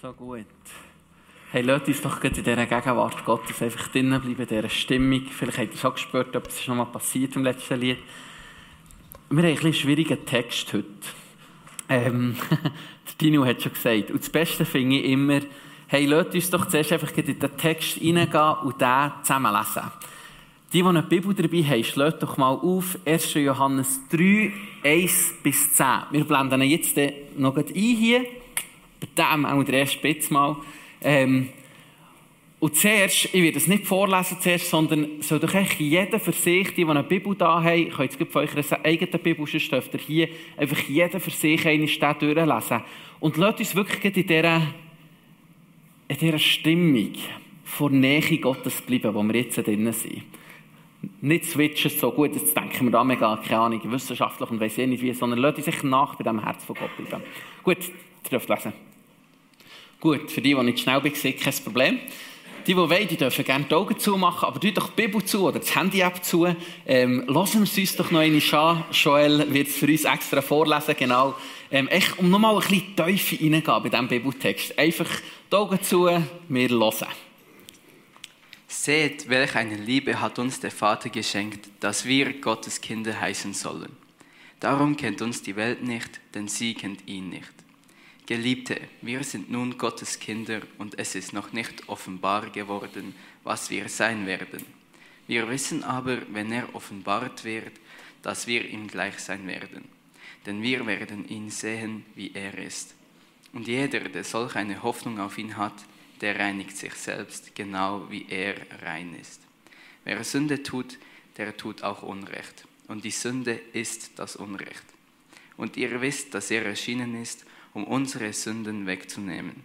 So gut. Hey, lasst uns doch in dieser Gegenwart Gottes einfach drinnen bleiben, in dieser Stimmung. Vielleicht habt ihr schon gespürt, ob es schon mal passiert im letzten Lied. Wir haben ein einen schwierigen Text heute. Ähm, Dino hat schon gesagt. Und das Beste finde ich immer, hey, lasst uns doch zuerst einfach in den Text hineingehen und den zusammen lesen. Die, die eine Bibel dabei haben, schlägt doch mal auf 1. Johannes 3, 1 bis 10. Wir blenden ihn jetzt noch ein hier bei dem auch der erste Spitz mal. Ähm, und zuerst, ich werde es nicht vorlesen zuerst, sondern soll doch echt jeder für sich, die, die eine Bibel da haben, ich kann jetzt von eurer eigenen Bibel, sonst dürft ihr hier einfach jeder für sich eine Stelle durchlesen. Und lasst uns wirklich in dieser, in dieser Stimmung vor Nähe Gottes bleiben, wo wir jetzt drinnen sind. Nicht switchen so gut, jetzt denken wir da mega, keine Ahnung, wissenschaftlich und weiss ich nicht wie, sondern lasst uns sich nach bei dem Herz von Gott bleiben. Gut, ihr dürft lesen. Gut, für die, die nicht schnell sind, kein Problem. Die, die wollen, die dürfen gerne die Augen zumachen, aber tut doch die Bibel zu oder das Handy-App zu. Ähm, lassen wir es uns doch noch einmal an. Joel wird es für uns extra vorlesen, genau. Ähm, echt, um nochmal ein bisschen Teufel reingehen bei diesem Bibeltext. Einfach die Augen zu, wir hören. Seht, welch eine Liebe hat uns der Vater geschenkt, dass wir Gottes Kinder heißen sollen. Darum kennt uns die Welt nicht, denn sie kennt ihn nicht. Geliebte, wir sind nun Gottes Kinder und es ist noch nicht offenbar geworden, was wir sein werden. Wir wissen aber, wenn er offenbart wird, dass wir ihm gleich sein werden. Denn wir werden ihn sehen, wie er ist. Und jeder, der solch eine Hoffnung auf ihn hat, der reinigt sich selbst, genau wie er rein ist. Wer Sünde tut, der tut auch Unrecht. Und die Sünde ist das Unrecht. Und ihr wisst, dass er erschienen ist, um unsere Sünden wegzunehmen.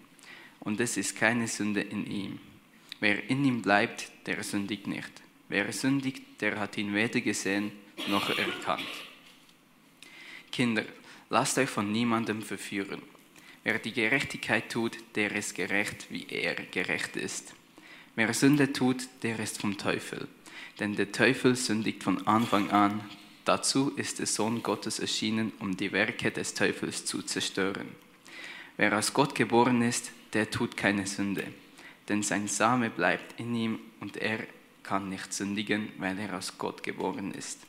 Und es ist keine Sünde in ihm. Wer in ihm bleibt, der sündigt nicht. Wer sündigt, der hat ihn weder gesehen noch erkannt. Kinder, lasst euch von niemandem verführen. Wer die Gerechtigkeit tut, der ist gerecht, wie er gerecht ist. Wer Sünde tut, der ist vom Teufel. Denn der Teufel sündigt von Anfang an, Dazu ist der Sohn Gottes erschienen, um die Werke des Teufels zu zerstören. Wer aus Gott geboren ist, der tut keine Sünde, denn sein Same bleibt in ihm und er kann nicht sündigen, weil er aus Gott geboren ist.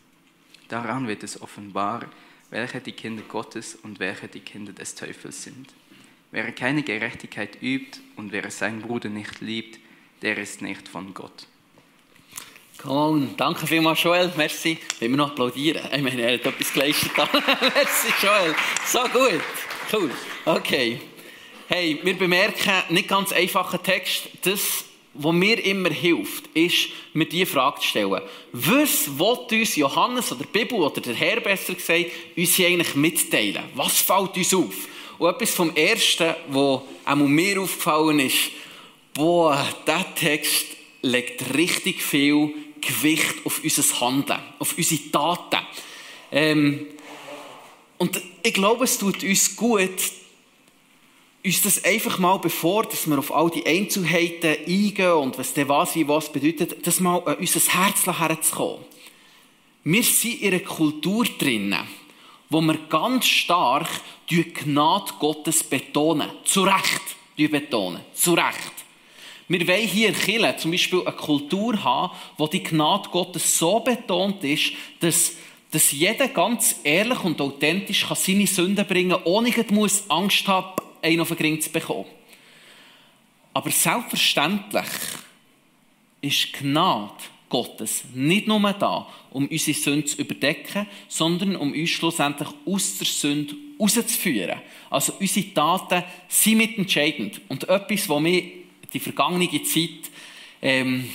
Daran wird es offenbar, welche die Kinder Gottes und welche die Kinder des Teufels sind. Wer keine Gerechtigkeit übt und wer seinen Bruder nicht liebt, der ist nicht von Gott. Come. Danke vielmals, Joel. Merci. Wenn wir noch applaudieren. Ich meine, er hat etwas geleistet. Merci, Joel. So gut. Cool. Okay. Hey, wir bemerken, nicht ganz einfacher Text. Das, was mir immer hilft, ist, mir diese Frage zu stellen. Was will uns Johannes oder die Bibel oder der Herr besser gesagt, uns hier eigentlich mitteilen? Was fällt uns auf? Und etwas vom Ersten, was auch mir aufgefallen ist, boah, dieser Text legt richtig viel Gewicht auf unser Handeln, auf unsere Taten. Ähm, und ich glaube, es tut uns gut, uns das einfach mal, bevor dass wir auf all die Einzelheiten eingehen und was der was wie was bedeutet, das mal an unser Herz herzukommen. Wir sind in einer Kultur drinnen, wo wir ganz stark die Gnade Gottes betonen. Zu Recht betonen. Zu Recht. Wir wollen hier in Kirche zum Beispiel eine Kultur haben, wo die Gnade Gottes so betont ist, dass, dass jeder ganz ehrlich und authentisch kann seine Sünden bringen kann, ohne dass Angst haben, einen auf den Ring zu bekommen. Aber selbstverständlich ist Gnade Gottes nicht nur da, um unsere Sünden zu überdecken, sondern um uns schlussendlich aus der Sünde rauszuführen. Also unsere Taten sind mitentscheidend. Und etwas, was mich die vergangene Zeit ähm,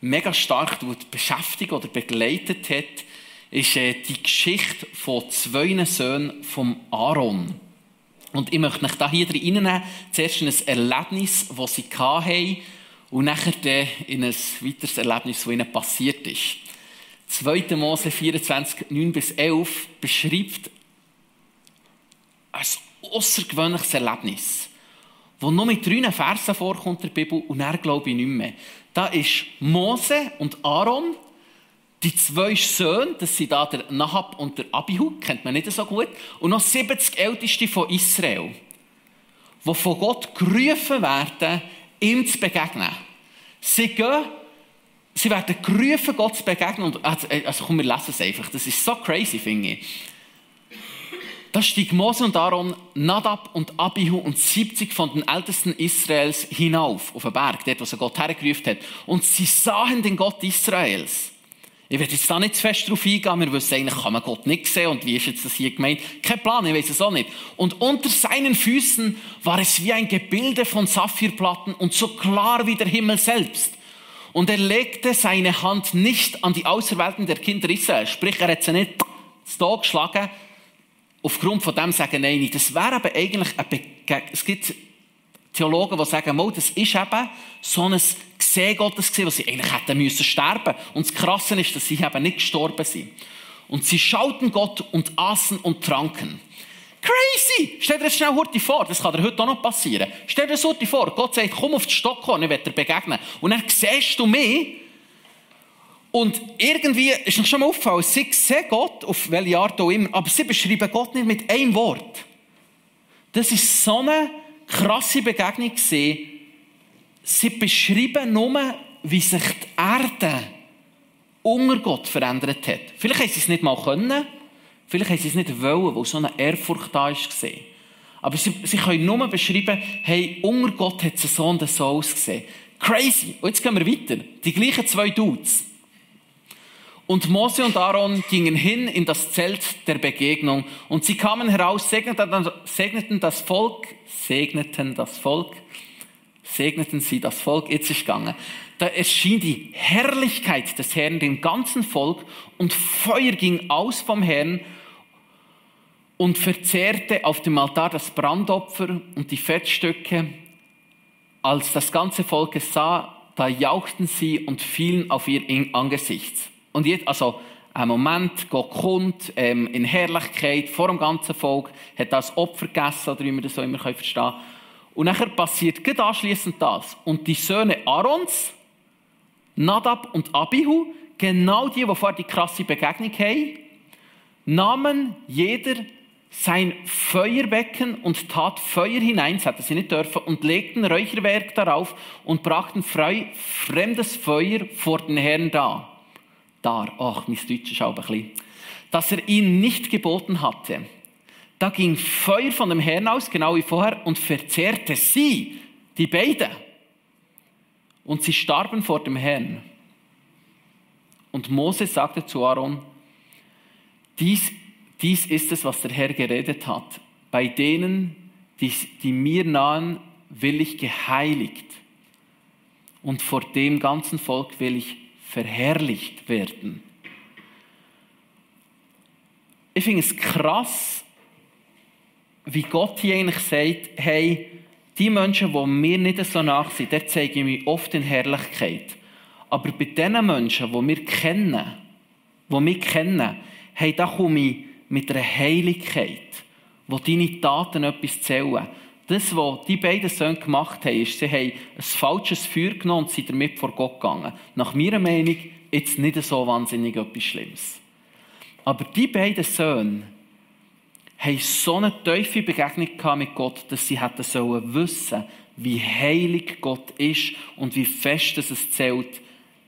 mega stark beschäftigt oder begleitet hat, ist äh, die Geschichte von zwei Söhnen von Aaron. Und ich möchte euch da hier reinnehmen, zuerst in ein Erlebnis, das sie hatten, und nachher in ein weiteres Erlebnis, das ihnen passiert ist. 2. Mose 24, 9 bis 11 beschreibt ein außergewöhnliches Erlebnis wo nur mit drei Versen vorkommt in der Bibel und er glaube ich nicht mehr. Da ist Mose und Aaron, die zwei Söhne, das sind da der Nahab und der Abihu, kennt man nicht so gut, und noch 70 Älteste von Israel, die von Gott gerufen werden, ihm zu begegnen. Sie gehen, sie werden gerufen, Gott zu begegnen. Und, also, also komm, wir lesen es einfach. Das ist so crazy, finde ich. Da stieg Mose und Aaron, Nadab und Abihu und 70 von den Ältesten Israels hinauf, auf den Berg, dort, wo sie Gott hergerufen hat. Und sie sahen den Gott Israels. Ich werde jetzt da nicht zu fest drauf eingehen. Wir wissen eigentlich, kann man Gott nicht sehen. Und wie ist jetzt das hier gemeint? Kein Plan, ich weiß es auch nicht. Und unter seinen Füßen war es wie ein Gebilde von Saphirplatten und so klar wie der Himmel selbst. Und er legte seine Hand nicht an die Auserwählten der Kinder Israel. Sprich, er hat sie nicht Tod geschlagen, aufgrund von dem sagen, nein, das wäre aber eigentlich ein Begegnung. Es gibt Theologen, die sagen, das ist eben so ein Gesehen Gottes gewesen, was sie eigentlich hätten müssen sterben. Und das Krasse ist, dass sie eben nicht gestorben sind. Und sie schauten Gott und aßen und tranken. Crazy! Stell dir das schnell heute vor, das kann dir heute auch noch passieren. Stell dir das heute vor, Gott sagt, komm auf die Stockholm, ich werde dir begegnen. Und dann siehst du mich, und irgendwie ist noch schon mal aufgefallen, sie sehen Gott, auf welche Art auch immer, aber sie beschreiben Gott nicht mit einem Wort. Das ist so eine krasse Begegnung. Sie beschreiben nur, wie sich die Erde unter Gott verändert hat. Vielleicht haben sie es nicht mal können, vielleicht haben sie es nicht wollen, weil so eine Ehrfurcht da war. Aber sie, sie können nur beschreiben, hey, unter Gott hat es so und so ausgesehen. Crazy. Und jetzt gehen wir weiter. Die gleichen zwei Dudes. Und Mose und Aaron gingen hin in das Zelt der Begegnung und sie kamen heraus, segneten das Volk, segneten das Volk, segneten sie das Volk, jetzt ist gegangen. Da erschien die Herrlichkeit des Herrn dem ganzen Volk und Feuer ging aus vom Herrn und verzehrte auf dem Altar das Brandopfer und die Fettstücke. Als das ganze Volk es sah, da jauchten sie und fielen auf ihr Angesicht. Und jetzt, also, ein Moment, Gott kommt ähm, in Herrlichkeit vor dem ganzen Volk, hat das Opfer gegessen, oder wie wir das so immer verstehen können. Und nachher passiert gerade anschliessend das. Und die Söhne Aarons, Nadab und Abihu, genau die, die vorher die krasse Begegnung haben, nahmen jeder sein Feuerbecken und tat Feuer hinein, das hätten sie nicht dürfen, und legten Räucherwerk darauf und brachten frei, fremdes Feuer vor den Herrn da dar. Ach, mein Deutsch ist auch ein bisschen. Dass er ihn nicht geboten hatte. Da ging Feuer von dem Herrn aus, genau wie vorher, und verzehrte sie, die beiden. Und sie starben vor dem Herrn. Und Mose sagte zu Aaron, dies, dies ist es, was der Herr geredet hat. Bei denen, die, die mir nahen, will ich geheiligt. Und vor dem ganzen Volk will ich verherrlicht werden. Ich finde es krass, wie Gott hier eigentlich sagt, hey, die Menschen, die mir nicht so nach sind, der zeige ich mich oft in Herrlichkeit. Aber bei den Menschen, die wir kennen, die mich kennen, hey, da komme ich mit einer Heiligkeit, wo deine Taten etwas zählen. Das, was die beiden Söhne gemacht haben, ist, sie haben ein falsches Feuer genommen und sind damit vor Gott gegangen. Nach meiner Meinung jetzt nicht so wahnsinnig etwas Schlimmes. Aber die beiden Söhne haben so eine tiefe Begegnung mit Gott, dass sie hätten sollen wissen, wie heilig Gott ist und wie fest es zählt,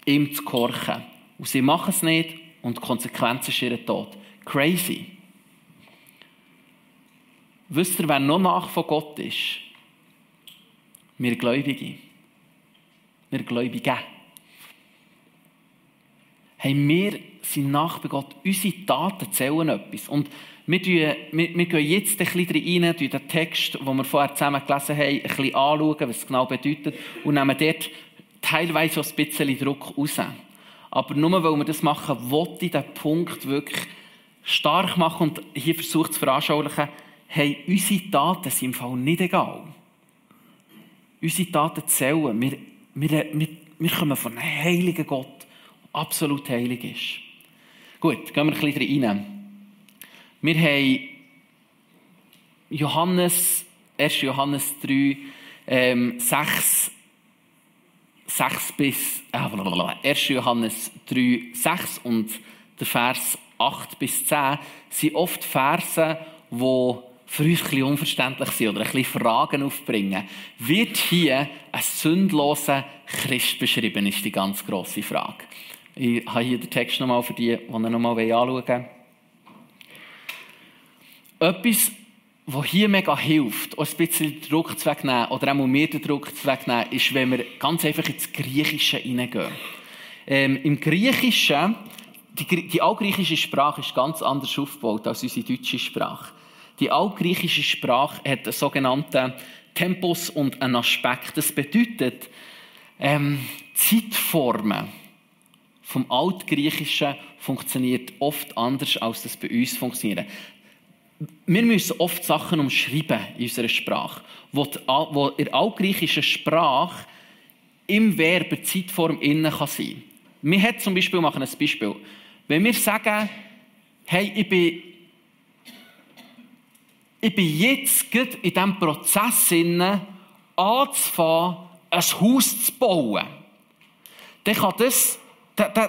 ihm zu gehorchen. Und sie machen es nicht und die Konsequenz ist ihr Tod. Crazy. Wisst ihr, wer noch nach von Gott ist? Wir Gläubige. Wir Gläubige. Hey, wir sind nach bei Gott. Unsere Taten zählen etwas. Und wir, wir, wir gehen jetzt ein bisschen rein, den Text, den wir vorher zusammen gelesen haben, ein bisschen anschauen, was es genau bedeutet, und nehmen dort teilweise auch ein bisschen Druck raus. Aber nur weil wir das machen, wollte ich diesen Punkt wirklich stark machen und hier versucht zu veranschaulichen, hey, unsere Taten sind im Fall nicht egal. Unsere Taten zählen. Wir, wir, wir, wir kommen von einem heiligen Gott, der absolut heilig ist. Gut, gehen wir ein bisschen rein. Wir haben Johannes, 1. Johannes 3, ähm, 6, 6 bis, äh, 1. Johannes 3, 6 und der Vers 8 bis 10 sind oft Verse, die für uns ein bisschen unverständlich sein oder ein bisschen Fragen aufbringen, wird hier ein sündloser Christ beschrieben, ist die ganz grosse Frage. Ich habe hier den Text nochmal für die, die ihn nochmal anschauen wollen. Etwas, was hier mega hilft, auch ein bisschen den Druck zu wegnehmen, oder auch mir den Druck zu wegnehmen, ist, wenn wir ganz einfach ins Griechische hineingehen. Ähm, Im Griechischen, die, die altgriechische Sprache ist ganz anders aufgebaut als unsere deutsche Sprache. Die altgriechische Sprache hat einen sogenannten Tempus und einen Aspekt. Das bedeutet, ähm, Zeitformen vom Altgriechischen funktioniert oft anders, als das bei uns funktioniert wir müssen oft Sachen umschreiben in unserer Sprache, wo, die, wo in der altgriechischen Sprache im Verb eine Zeitform innen kann sein. Wir haben zum Beispiel, machen ein Beispiel. Wenn wir sagen, hey, ich bin, ich bin jetzt in diesem Prozess innen, anzufangen, ein Haus zu bauen, dann kann das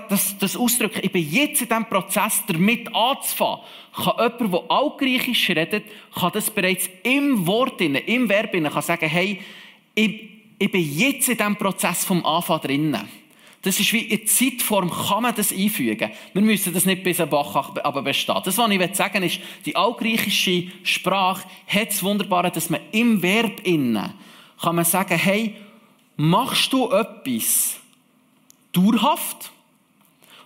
das, das Ausdrücken, ich bin jetzt in diesem Prozess, damit anzufangen, kann jemand, der Altgriechisch redet, kann das bereits im Wort, im Verb kann sagen, hey, ich, ich bin jetzt in diesem Prozess vom Anfang drinnen. Das ist wie in Zeitform kann man das einfügen. Wir müssen das nicht bis ein Bach aber bestehen. Das, was ich sagen will, ist, die altgriechische Sprache hat das Wunderbare, dass man im Verb innen kann man sagen, hey, machst du etwas dauerhaft?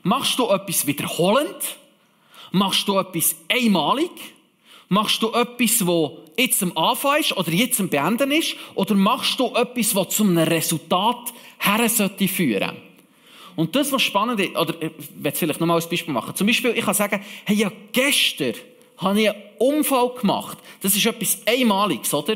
Machst du etwas wiederholend? Machst du etwas einmalig? Machst du etwas, wo jetzt am Anfang ist oder jetzt am Beenden ist? Oder machst du etwas, was zu einem Resultat her sollte führen? Und das, was spannend ist, oder ich werde vielleicht nochmal ein Beispiel machen. Zum Beispiel, ich kann sagen, hey, ja, gestern habe ich einen Unfall gemacht. Das ist etwas Einmaliges, oder?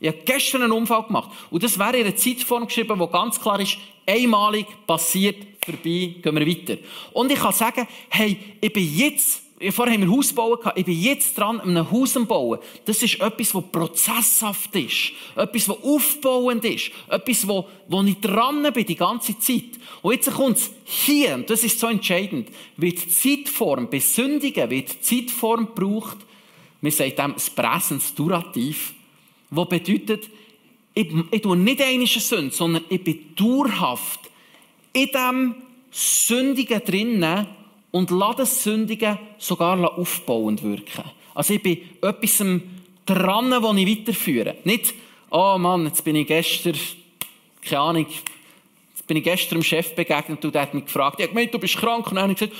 Ich habe gestern einen Unfall gemacht. Und das wäre in einer Zeitform geschrieben, wo ganz klar ist, einmalig passiert, vorbei, gehen wir weiter. Und ich kann sagen, hey, ich bin jetzt, vorher haben wir Haus bauen ich bin jetzt dran, einem Haus zu bauen. Das ist etwas, was prozesshaft ist. Etwas, was aufbauend ist. Etwas, wo, wo ich dran bin die ganze Zeit. Und jetzt kommt es hier, und das ist so entscheidend, wird Zeitform, bei Sündigen wird Zeitform gebraucht, wir sagen dem das Präsens Durativ, was bedeutet, ich, ich tue nicht eine Sünde, sondern ich bin dauerhaft in diesem Sündigen drinnen und lasse das Sündigen sogar aufbauend wirken. Also ich bin etwas dran, das ich weiterführe. Nicht, oh Mann, jetzt bin ich gestern, keine Ahnung, jetzt bin ich gestern dem Chef begegnet und der hat mich gefragt, ja, gemeint, du bist krank. Und dann habe ich gesagt,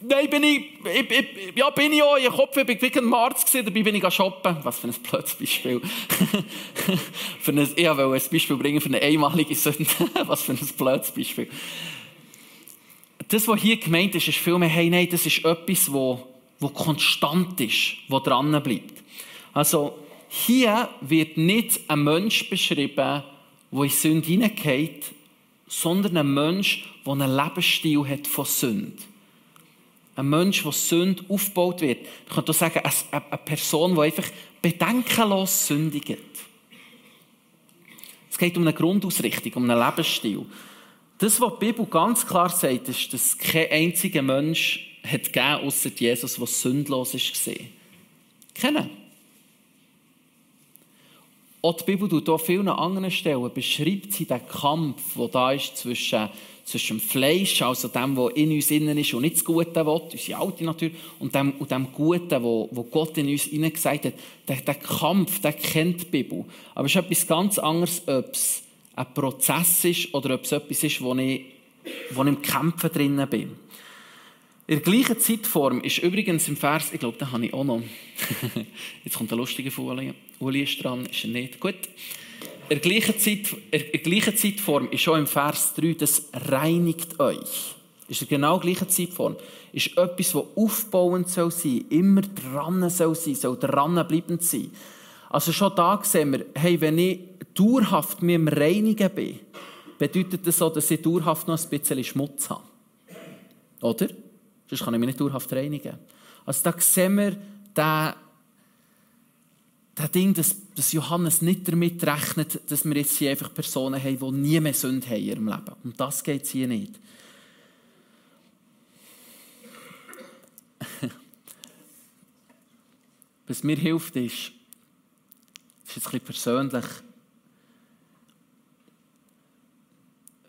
Nein, bin ich, ich, ich, ja, bin ich auch. Ich Kopf, ich bin wie ein Arzt gewesen, dabei bin ich shoppen. Was für ein blödes Beispiel. für ein, ich wollte ein Beispiel bringen für eine einmalige Sünde. was für ein blödes Beispiel. Das, was hier gemeint ist, ist vielmehr, hey, nein, das ist etwas, wo, wo konstant ist, wo dran bleibt. Also, hier wird nicht ein Mensch beschrieben, der in Sünde hineingeht, sondern ein Mensch, der einen Lebensstil hat von Sünde ein Mensch, der Sünde aufgebaut wird. Ich könnte auch sagen, eine Person, die einfach bedenkenlos sündigt. Es geht um eine Grundausrichtung, um einen Lebensstil. Das, was die Bibel ganz klar sagt, ist, dass kein einziger Mensch hat gegeben, außer Jesus, der sündlos ist. Kennen. Auch die Bibel tut an vielen anderen Stellen beschreibt sie den Kampf, der da ist zwischen zwischen dem Fleisch, also dem, was in uns innen ist und nicht das Gute will, unsere alte Natur, und dem, und dem Guten, wo, wo Gott in uns gesagt hat. Der, der Kampf, der kennt die Bibel. Aber es ist etwas ganz anderes, ob ein Prozess ist oder ob es etwas ist, wo ich, wo ich im Kämpfen drinnen bin. In der gleichen Zeitform ist übrigens im Vers, ich glaube, den habe ich auch noch. Jetzt kommt eine lustige Folie. Uli ist dran, ist er nicht. Gut in der gleichen, der gleichen Zeitform ist schon im Vers 3, das reinigt euch. Ist in genau gleiche Zeitform. Ist etwas, das aufbauend soll sein, immer dran soll sein, soll dranbleibend sein. Also schon da sehen wir, hey, wenn ich dauerhaft mit dem Reinigen bin, bedeutet das so, dass ich dauerhaft noch ein bisschen Schmutz habe. Oder? Sonst kann ich mich nicht dauerhaft reinigen. Also da sehen wir das Ding, dass, Johannes nicht damit rechnet, dass wir jetzt hier einfach Personen haben, die nie mehr Sünde haben in ihrem Leben. Um das geht hier nicht. Was mir hilft, ist, das ist jetzt ein bisschen persönlich,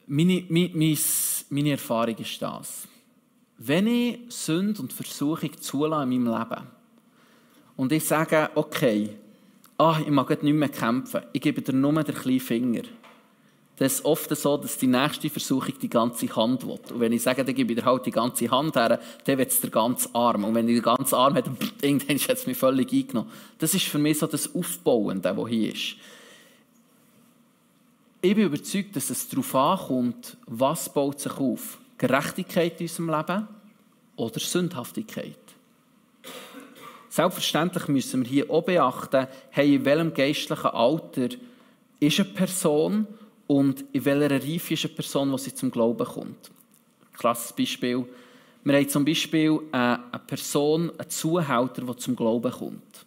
meine, meine, meine Erfahrung ist das. Wenn ich Sünde und Versuchung zulasse in meinem Leben und ich sage, okay, ah, ich mag nicht mehr kämpfen, ich gebe dir nur den kleinen Finger, dann ist es oft so, dass die nächste Versuchung die ganze Hand will. Und wenn ich sage, dann gebe ich dir halt die ganze Hand her, dann wird es der ganze Arm. Und wenn ich den ganzen Arm dann irgendwann ist es mich völlig eingenommen. Das ist für mich so das Aufbauende, was hier ist. Ich bin überzeugt, dass es darauf ankommt, was baut sich auf. Gerechtigkeit in unserem Leben oder Sündhaftigkeit. Selbstverständlich müssen wir hier auch beachten, hey, in welchem geistlichen Alter ist eine Person und in welcher Reife ist eine Person, die sie zum Glauben kommt. Klasses Beispiel. Wir haben zum Beispiel eine Person, einen Zuhälter, der zum Glauben kommt.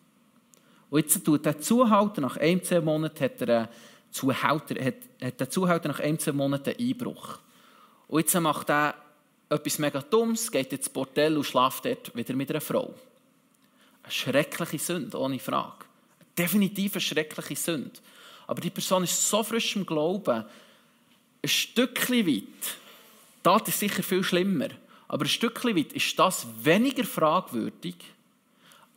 Und jetzt tut der Zuhälter nach ein, zwei Monaten hat er einen Zuhälter, hat, hat der Zuhälter nach ein, zwei Monaten Einbruch. Und jetzt macht er etwas mega Dummes, geht ins Bordell und schläft dort wieder mit einer Frau. Eine schreckliche Sünde, ohne Frage. Definitiv eine schreckliche Sünde. Aber die Person ist so frisch im Glauben, ein Stückchen weit, das ist sicher viel schlimmer, aber ein Stückchen weit ist das weniger fragwürdig,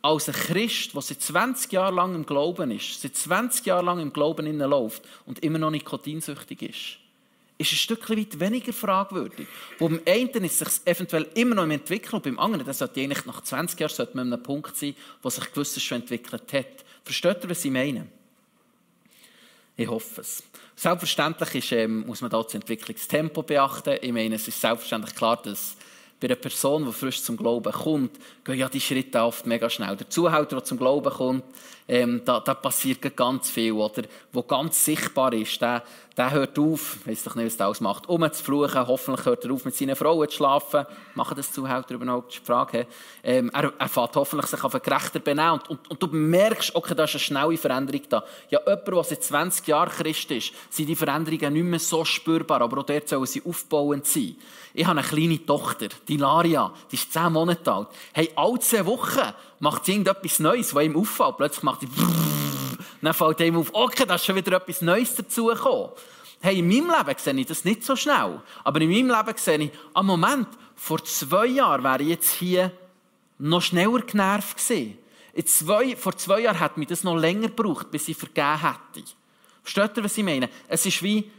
als ein Christ, der seit 20 Jahren lang im Glauben ist, seit 20 Jahren lang im Glauben läuft und immer noch nikotinsüchtig ist ist ein Stückchen weit weniger fragwürdig. Beim einen ist sich eventuell immer noch im Entwickeln und beim anderen, das sollte eigentlich nach 20 Jahren sollte man an einem Punkt sein, wo sich gewisses schon entwickelt hat. Versteht ihr, was ich meine? Ich hoffe es. Selbstverständlich ist, ähm, muss man da das Entwicklungstempo beachten. Ich meine, es ist selbstverständlich klar, dass bei einer Person, die frisch zum Glauben kommt, gehen ja die Schritte oft mega schnell. Der Zuhälter, der zum Glauben kommt, ähm, da, da passiert ganz viel. Oder wo ganz sichtbar ist, der, der hört auf, weiß doch nicht, was der ausmacht, um zu fluchen. Hoffentlich hört er auf, mit seinen Frauen zu schlafen. Machen das Zuhälter überhaupt? Die Frage. Ähm, er, er fährt hoffentlich sich auf einen gerechter benehmen. Und, und, und, du merkst, okay, da ist eine schnelle Veränderung da. Ja, jemand, der seit 20 Jahren Christ ist, sind die Veränderungen nicht mehr so spürbar, aber auch dort sollen sie aufbauend sein. Ich habe eine kleine Tochter, die Laria, die ist 10 Monate alt. Hey, alle 10 Wochen macht irgendetwas Neues, was ihm auffällt. Plötzlich macht sie dann fällt ihm auf, okay, da ist schon wieder etwas Neues dazugekommen. Hey, in meinem Leben sehe ich das nicht so schnell. Aber in meinem Leben sehe ich, am Moment, vor zwei Jahren wäre ich jetzt hier noch schneller genervt gewesen. Zwei, vor zwei Jahren hat mich das noch länger gebraucht, bis ich vergeben hätte. Versteht ihr, was ich meine? Es ist wie,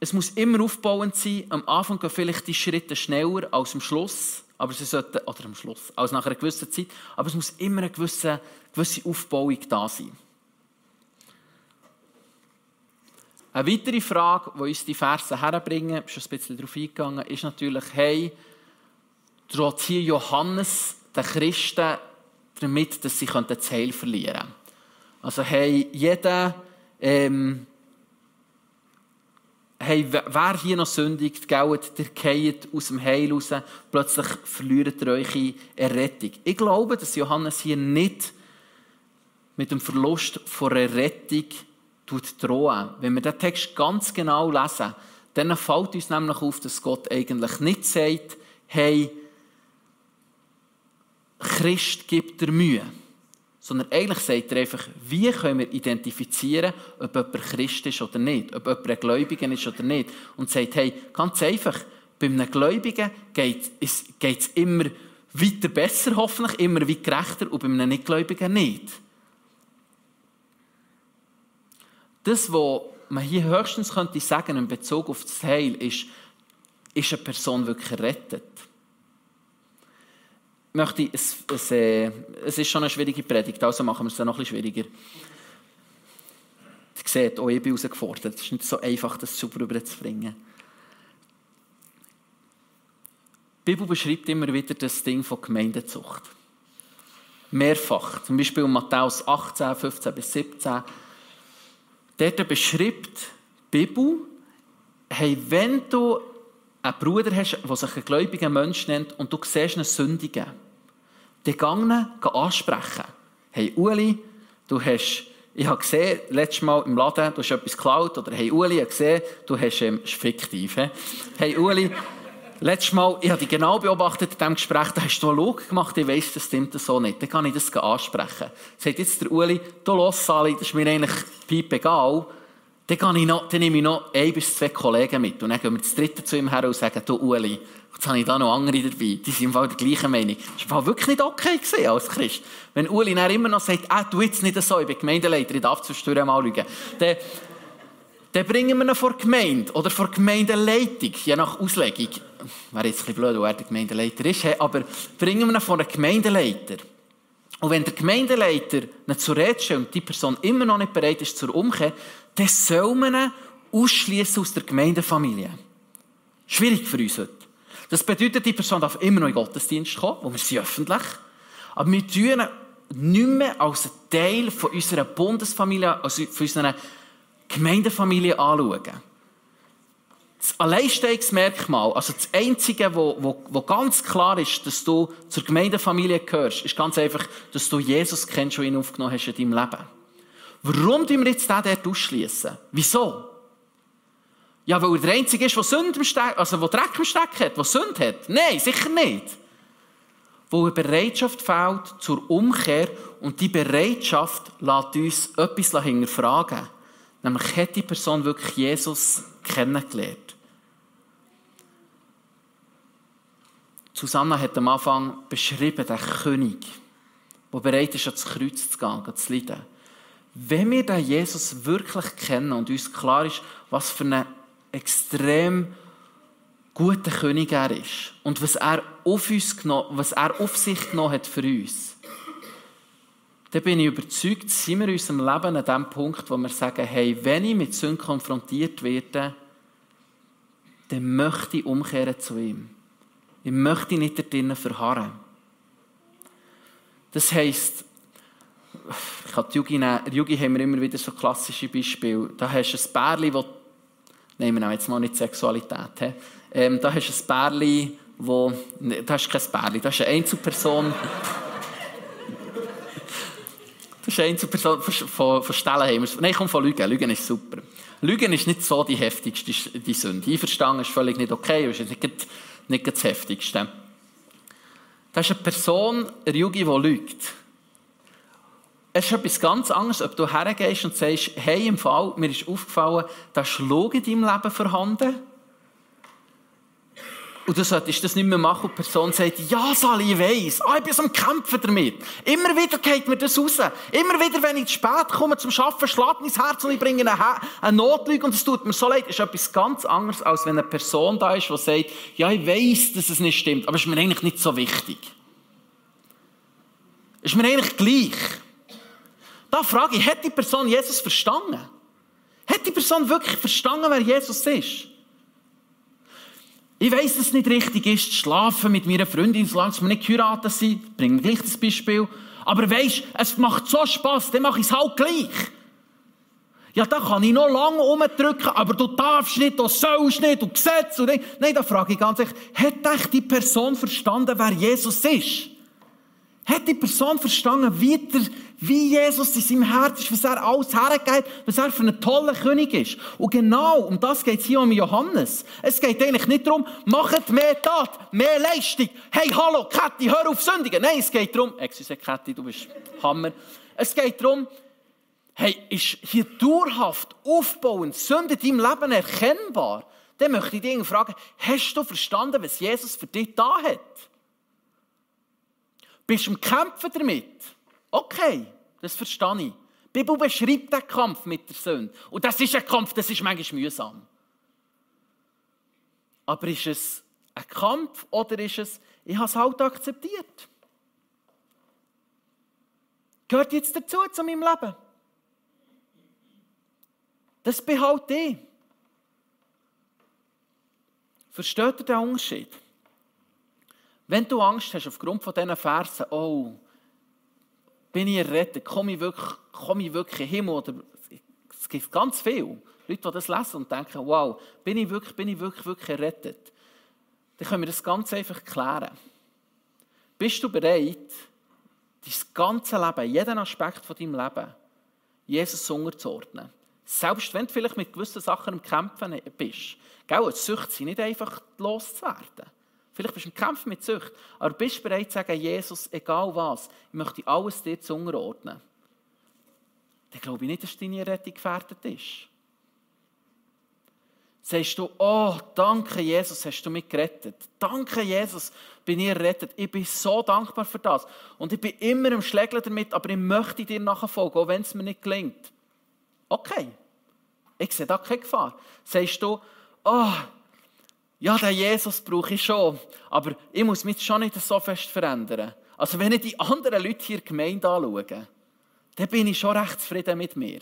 es muss immer aufbauend sein. Am Anfang gehen vielleicht die Schritte schneller als am Schluss. Aber sie sollten, oder am Schluss, als nach einer gewissen Zeit. Aber es muss immer eine gewisse, gewisse Aufbauung da sein. Eine weitere Frage, die uns die Verse herbringen, ich schon ein bisschen darauf eingegangen, ist natürlich, hey, droht hier Johannes den Christen damit, dass sie das Heil verlieren können. Also, hey, jeder, ähm, hey, wer hier noch sündigt, gellt, der geht aus dem Heil raus, plötzlich verliert ihr eure Errettung. Ich glaube, dass Johannes hier nicht mit dem Verlust von Errettung drohen. Wenn wir den Text ganz genau lesen, dann fällt uns nämlich auf, dass Gott eigentlich nicht sagt, hey, Christ gibt dir Mühe sondern eigentlich sagt er einfach, wie können wir identifizieren, ob jemand Christ ist oder nicht, ob jemand ein Gläubiger ist oder nicht. Und sagt, hey, ganz einfach, bei einem Gläubigen geht es immer weiter besser, hoffentlich, immer weiter gerechter, und bei einem Nichtgläubigen nicht. Das, was man hier höchstens könnte sagen in Bezug auf das Heil, ist, ist eine Person wirklich errettet? Möchte es, es, äh, es ist schon eine schwierige Predigt, also machen wir es dann noch ein schwieriger. Ihr seht, auch ich bin herausgefordert. Es ist nicht so einfach, das super rüberzubringen. Die Bibel beschreibt immer wieder das Ding von Gemeindezucht. Mehrfach. Zum Beispiel in Matthäus 18, 15 bis 17. Dort beschreibt die Bibel, hey, wenn du einen Bruder hast, der sich ein gläubiger Mensch nennt und du siehst eine Sündige, die Gangenen ansprechen. Hey Uli, du hast, ich habe gesehen, letztes Mal im Laden, du hast etwas geklaut, oder hey Uli, ich habe gesehen, du hast, ähm, fiktiv, he? hey Uli, Letztes Mal, ich habe dich genau beobachtet in diesem Gespräch, da hast du einen Look gemacht, ich weiss, das stimmt so nicht. Dann kann ich das ansprechen. Sagt jetzt der Uli, du los, Sali, das ist mir eigentlich piep egal. Dann, kann ich noch, dann nehme ich noch ein bis zwei Kollegen mit. Und dann gehen wir das dritte zu ihm her und sagen, du Uli, jetzt habe ich da noch andere dabei. Die sind im Fall der gleichen Meinung. Das war wirklich nicht okay gewesen als Christ. Wenn Uli dann immer noch sagt, ah, du jetzt nicht so, ich bin Gemeindeleiter, ich darf zwischendurch mal schauen. Dann, dann bringen wir ihn vor Gemeinde oder vor Gemeindeleitung, je nach Auslegung. Wäre jetzt ein bisschen blöd, wo er der Gemeindeleiter ist, aber bringen wir ihn vor den Gemeindeleiter. Und wenn der Gemeindeleiter nicht zur Rede stellt und die Person immer noch nicht bereit ist zur Umkehr, dann soll man ihn ausschließen aus der Gemeindefamilie. Schwierig für uns heute. Das bedeutet, die Person darf immer noch in den Gottesdienst kommen, wo wir sie öffentlich. Aber wir tun nicht mehr als Teil von unserer Bundesfamilie, also von unserer Gemeindefamilie anschauen. Das Alleinstehungsmerkmal, also das Einzige, wo, wo, wo ganz klar ist, dass du zur Gemeindefamilie gehörst, ist ganz einfach, dass du Jesus kennst und ihn aufgenommen hast in deinem Leben. Warum tun wir jetzt den dort ausschließen? Wieso? Ja, weil er der Einzige ist, der Sünde Steck, also der Dreck im Steck hat, der Sünde hat. Nein, sicher nicht. Wo eine Bereitschaft fehlt zur Umkehr und die Bereitschaft lässt uns etwas hinterfragen. Nämlich hat die Person wirklich Jesus kennengelernt. Susanna hat am Anfang beschrieben, der König, der bereit ist, ans Kreuz zu gehen, zu leiden. Wenn wir den Jesus wirklich kennen und uns klar ist, was für ein extrem guter König er ist und was er auf, uns genommen, was er auf sich genommen hat für uns, dann bin ich überzeugt, sind wir in unserem Leben an dem Punkt, wo wir sagen, hey, wenn ich mit Sünden konfrontiert werde, dann möchte ich umkehren zu ihm. Ich möchte nicht da drinnen verharren. Das heisst, ich kann die Jugi nehmen. Jugi haben wir immer wieder so klassische Beispiele. Da hast du ein Bärli, das, nehmen wir jetzt mal nicht Sexualität, ähm, da hast du ein Bärli, wo, ne, da hast kein Bärli, da ist eine Einzelperson. das ist eine Einzelperson von, von, von Stellenheim. Nein, komm von Lügen. Lügen ist super. Lügen ist nicht so die heftigste die Sünde. Einverstanden ist völlig nicht okay, ist nicht nicht das Heftigste. Das ist eine Person, eine Yugi, die lügt. Es ist etwas ganz anderes, ob du hergehst und sagst, hey, im Fall, mir ist aufgefallen, da ist Log in deinem Leben vorhanden. Und du solltest das nicht mehr machen und die Person sagt, ja, Sali, ich weiss, ah, ich bin so am Kämpfen damit. Immer wieder geht mir das raus. Immer wieder, wenn ich zu spät komme zum Arbeiten, schlägt mein Herz und ich bringe eine, Notlüge und es tut mir so leid. Das ist etwas ganz anderes, als wenn eine Person da ist, die sagt, ja, ich weiss, dass es nicht stimmt, aber es ist mir eigentlich nicht so wichtig. Es ist mir eigentlich gleich. Da frage ich, hat die Person Jesus verstanden? Hat die Person wirklich verstanden, wer Jesus ist? Ich weiss, dass es nicht richtig ist, zu schlafen mit meiner Freundin, solange wir nicht geheiratet sind. Bringen gleich das Beispiel. Aber weisst, es macht so Spass, dann mache ich es halt gleich. Ja, da kann ich noch lange umdrücken, aber du darfst nicht, du sollst nicht, du Gesetz und Nein, da frage ich ganz ehrlich, hat die Person verstanden, wer Jesus ist? Hat die Person verstanden, wie, der, wie Jesus in seinem Herz ist, was er alles hergeht, was er für ein toller König ist. Und genau um das geht es hier um Johannes. Es geht eigentlich nicht darum, macht mehr Tat, mehr Leistung. Hey, hallo, Kathi, hör auf Sündigen. Nein, es geht darum, excuse Kathi, du bist Hammer. Es geht darum, hey, ist hier dauerhaft aufbauend Sünde in deinem Leben erkennbar? Dann möchte ich dich fragen, hast du verstanden, was Jesus für dich da hat? Bist du am Kämpfen damit? Okay, das verstehe ich. Die Bibel beschreibt den Kampf mit der Sünde. Und das ist ein Kampf, das ist manchmal mühsam. Aber ist es ein Kampf oder ist es, ich habe es halt akzeptiert? Gehört jetzt dazu zu meinem Leben? Das behalte ich. Versteht ihr den Unterschied? Wenn du Angst hast aufgrund von diesen Versen, oh, bin ich errettet, komme ich wirklich, komme ich wirklich in den Himmel? Oder, es gibt ganz viele Leute, die das lesen und denken, wow, bin ich wirklich, bin ich wirklich, wirklich errettet? Dann können wir das ganz einfach klären. Bist du bereit, dein ganze Leben, jeden Aspekt von deinem Leben, Jesus unterzuordnen? Selbst wenn du vielleicht mit gewissen Sachen im Kämpfen bist. Gell, die Süchte sind nicht einfach loszuwerden. Vielleicht bist du im Kampf mit Sucht, aber bist du bereit zu sagen, Jesus, egal was, ich möchte alles dir zu unterordnen. Dann glaube ich nicht, dass deine Rettung gefährdet ist. Sagst du, oh, danke Jesus, hast du mich gerettet. Danke Jesus, bin ich errettet. Ich bin so dankbar für das. Und ich bin immer im Schlägler damit, aber ich möchte dir nachfolgen, auch wenn es mir nicht gelingt. Okay, ich sehe da keine Gefahr. Sagst du, oh, ja, den Jesus brauche ich schon, aber ich muss mich schon nicht so fest verändern. Also wenn ich die anderen Leute hier Gemeinde anschaue, dann bin ich schon recht zufrieden mit mir.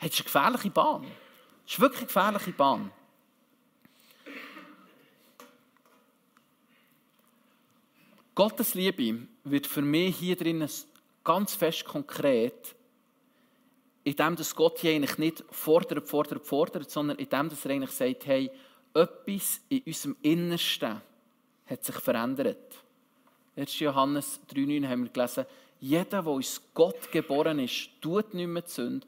Das ist eine gefährliche Bahn. Das ist wirklich eine gefährliche Bahn. Gottes Liebe wird für mich hier drinnen ganz fest konkret indem dass Gott hier eigentlich nicht fordert, fordert, fordert, sondern indem dass er eigentlich sagt, hey, etwas in unserem Innersten hat sich verändert. 1. Johannes 3,9 haben wir gelesen, jeder, der aus Gott geboren ist, tut nicht mehr die Sünde,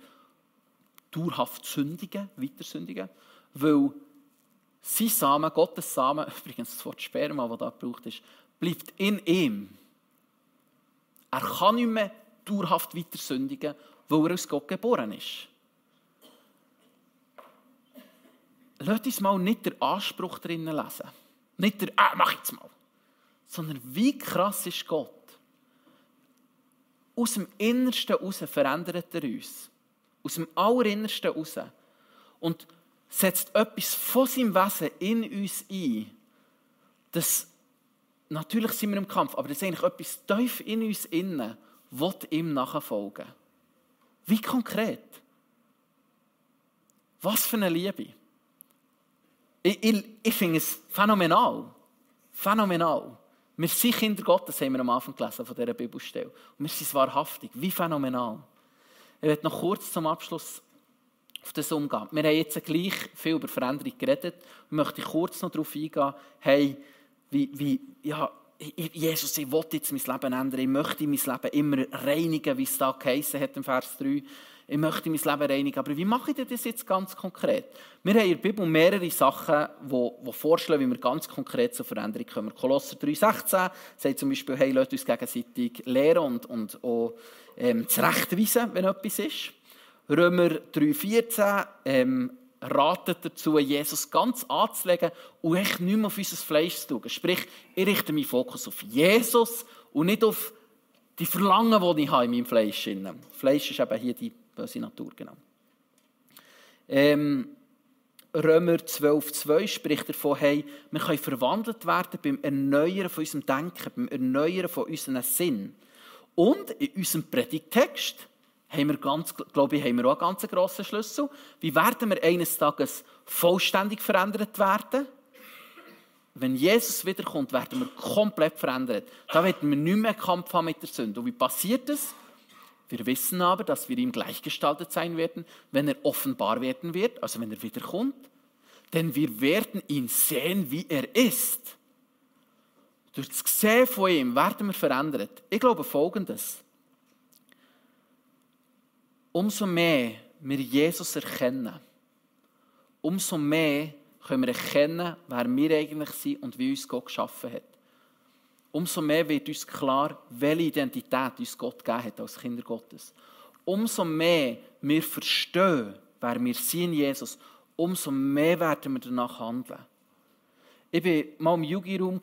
dauerhaft sündigen, weiter sündigen, weil sein Samen, Gottes Samen, übrigens das Wort Sperma, das da gebraucht ist, bleibt in ihm. Er kann nicht mehr dauerhaft weiter sündigen weil er aus Gott geboren ist. Lasst uns mal nicht den Anspruch drinnen lesen. Nicht der, ah, mach jetzt mal. Sondern wie krass ist Gott? Aus dem Innersten heraus verändert er uns. Aus dem Allerinnersten heraus. Und setzt etwas von seinem Wesen in uns ein. Das, natürlich sind wir im Kampf, aber das ist eigentlich etwas tief in uns innen, will ihm nachfolgen. Wie konkret? Was für eine Liebe. Ich, ich, ich finde es phänomenal. Phänomenal. Wir sind Kinder Gottes, haben wir am Anfang gelesen von dieser Bibelstelle. Und wir sind wahrhaftig. Wie phänomenal. Ich werde noch kurz zum Abschluss auf das umgehen. Wir haben jetzt gleich viel über Veränderung geredet. Ich möchte kurz noch darauf eingehen, hey, wie, wie, ja, Jesus, ich will jetzt mein Leben ändern. Ich möchte mein Leben immer reinigen, wie es da geheißen hat im Vers 3. Ich möchte mein Leben reinigen. Aber wie mache ich das jetzt ganz konkret? Wir haben in der Bibel mehrere Sachen, die, die vorschlagen, wie wir ganz konkret zur Veränderung kommen. Kolosser 3,16 sagt zum Beispiel, hey, lasst uns gegenseitig lehren und, und auch ähm, zurechtweisen, wenn etwas ist. Römer 3,14 ähm, ratet dazu, Jesus ganz anzulegen und echt nicht mehr auf unser Fleisch zu tun. Sprich, ich richte meinen Fokus auf Jesus und nicht auf die Verlangen, die ich habe in meinem Fleisch habe. Fleisch ist eben hier die böse Natur, genau. Ähm, Römer 12,2 spricht davon, hey, wir können verwandelt werden beim Erneuern von unserem Denken, beim Erneuern von unserem Sinn. Und in unserem Predigtext haben wir ganz, glaube ich, haben wir auch einen ganz grossen Schlüssel. Wie werden wir eines Tages vollständig verändert werden? Wenn Jesus wiederkommt, werden wir komplett verändert. Da werden wir nicht mehr Kampf haben mit der Sünde. Und wie passiert das? Wir wissen aber, dass wir ihm gleichgestaltet sein werden, wenn er offenbar werden wird, also wenn er wiederkommt. Denn wir werden ihn sehen, wie er ist. Durch das Sehen von ihm werden wir verändert. Ich glaube Folgendes umso mehr wir Jesus erkennen, umso mehr können wir erkennen, wer wir eigentlich sind und wie uns Gott geschaffen hat. Umso mehr wird uns klar, welche Identität uns Gott gegeben hat als Kinder Gottes. Umso mehr wir verstehen, wer wir sind in Jesus, umso mehr werden wir danach handeln. Ich war mal im Yugi-Raum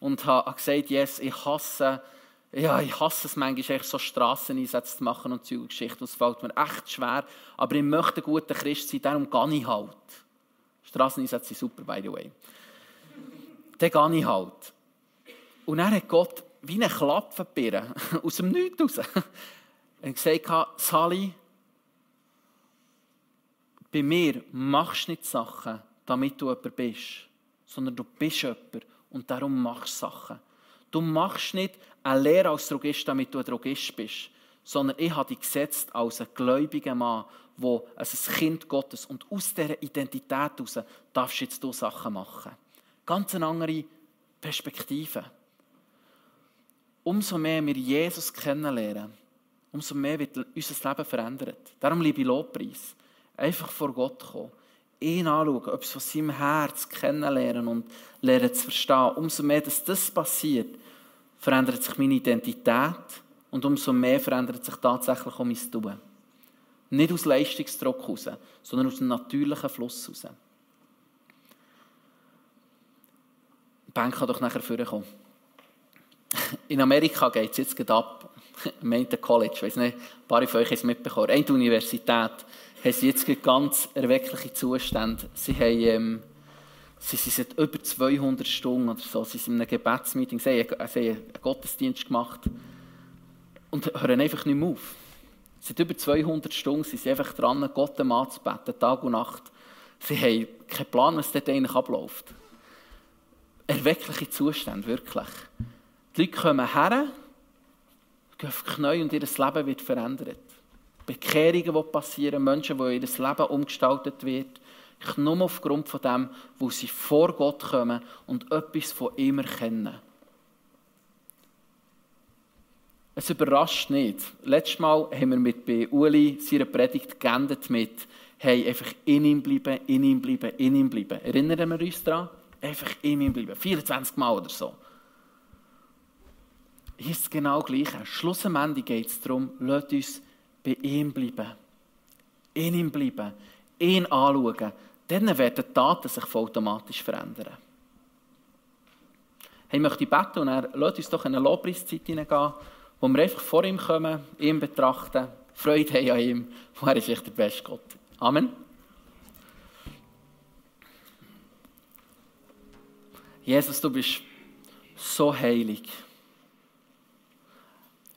und habe gesagt, yes, ich hasse ja, ich hasse es manchmal, so Strasseneinsätze zu machen und Zeuggeschichten. Es fällt mir echt schwer. Aber ich möchte ein guter Christ sein, darum gehe ich halt. Strasseneinsätze sind super, by the way. Dann gehe ich halt. Und dann hat Gott wie eine Klappe Birne aus dem Nichts raus. Hat gesagt, Sally, bei mir machst du nicht Sachen, damit du jemand bist, sondern du bist jemand und darum machst du Sachen. Du machst nicht eine Lehre als Drogist, damit du ein Drogist bist, sondern ich habe dich gesetzt als ein gläubiger Mann, wo als ein Kind Gottes und aus dieser Identität heraus darfst du jetzt Sachen machen. Ganz eine andere Perspektive. Umso mehr wir Jesus kennenlernen, umso mehr wird unser Leben verändert. Darum liebe ich Lobpreis. Einfach vor Gott kommen. Ihn anschauen, etwas von seinem Herz kennenlernen und lernen zu verstehen. Umso mehr, dass das passiert, verändert sich meine Identität und umso mehr verändert sich tatsächlich auch mein Tun. Nicht aus Leistungsdruck heraus, sondern aus einem natürlichen Fluss heraus. Die Bank kann doch nachher vorkommen. In Amerika geht es jetzt ab. Meint College, ich weiß nicht, ein paar von euch haben es mitbekommen. Eine Universität haben sie jetzt ganz erweckliche Zustände. Sie haben, ähm, sie sind seit über 200 Stunden oder so, sie sind in einem Gebetsmeeting, sie haben, sie haben einen Gottesdienst gemacht und hören einfach nicht mehr auf. Seit über 200 Stunden sind sie einfach dran, Gott anzubeten, Tag und Nacht. Sie haben keinen Plan, was dort eigentlich abläuft. Erweckliche Zustände, wirklich. Die Leute kommen her, gehen auf die Knie und ihr Leben wird verändert. Bekehrungen, die passieren, Menschen, wo ihr Leben umgestaltet wird. Nur aufgrund von dem, wo sie vor Gott kommen und etwas von ihm erkennen. Es überrascht nicht. Letztes Mal haben wir mit bei Uli seiner Predigt geendet mit «Hey, einfach in ihm bleiben, in ihm bleiben, in ihm bleiben». Erinnern wir uns daran? Einfach in ihm bleiben. 24 Mal oder so. Hier ist es genau gleich. Schlussendlich geht es darum, lasst uns bei ihm bleiben. In ihm bleiben. Ihn anschauen. Dann werden die Taten sich automatisch verändern. Hey, ich möchte beten und er lässt uns doch in eine Lobpreiszeit hineingehen, wo wir einfach vor ihm kommen, ihn betrachten, Freude haben an ihm, wo er ist echt der beste Gott. Amen. Jesus, du bist so heilig.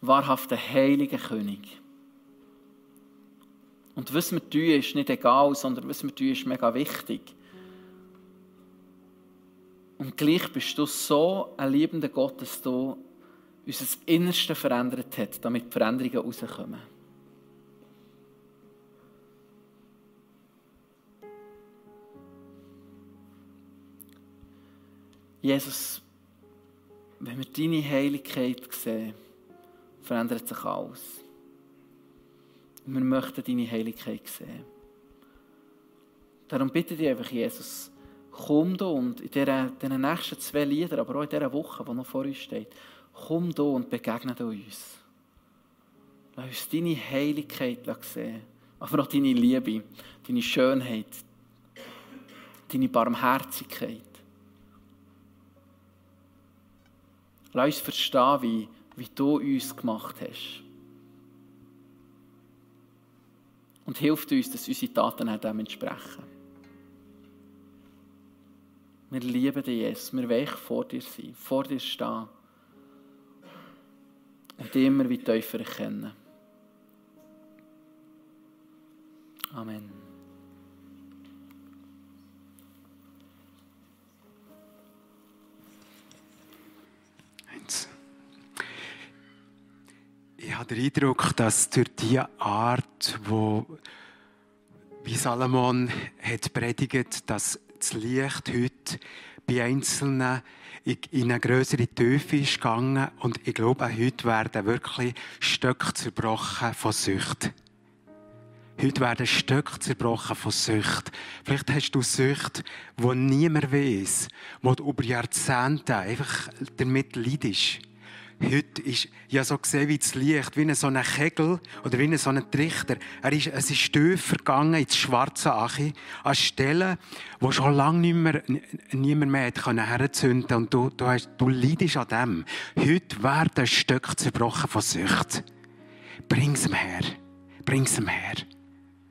Wahrhafter heiliger König. Und was wir tun, ist nicht egal, sondern was wir tun, ist mega wichtig. Und gleich bist du so ein liebender Gott, dass du unser Innerste verändert hat, damit die Veränderungen rauskommen. Jesus, wenn wir deine Heiligkeit sehen, verändert sich alles. Wir möchten deine Heiligkeit sehen. Darum bitte ich einfach, Jesus, komm du und in diesen nächsten zwei Liedern, aber auch in dieser Woche, die noch vor uns steht, komm du und begegne uns. Lass uns deine Heiligkeit sehen, aber auch deine Liebe, deine Schönheit, deine Barmherzigkeit. Lass uns verstehen, wie, wie du uns gemacht hast. Und hilft uns, dass unsere Taten auch dem entsprechen. Wir lieben dich, Jesus. Wir wollen vor dir sein, vor dir stehen. Und immer wie tiefer erkennen. Amen. Ich habe den Eindruck, dass durch die Art, wo wie Salomon hat predigt, dass das Licht heute bei Einzelnen in eine größere Tiefe ist gegangen und ich glaube, heute werden wirklich Stöcke zerbrochen von Sucht. Heute werden Stöcke zerbrochen von Sucht. Vielleicht hast du Sucht, wo niemand weiß, wo du über Jahrzehnte einfach damit leidest. Heute ist ja so gesehen wie das Licht, wie so ein Kegel oder wie so ein Trichter. Er ist, es ist tiefer gegangen ins schwarze Achi, an Stellen, wo schon lange nicht mehr, niemand mehr herzünden konnte. Und du, du, hast, du leidest an dem. Heute werden Stöcke zerbrochen von Sucht. Bring's ihm her. Bring's ihm her.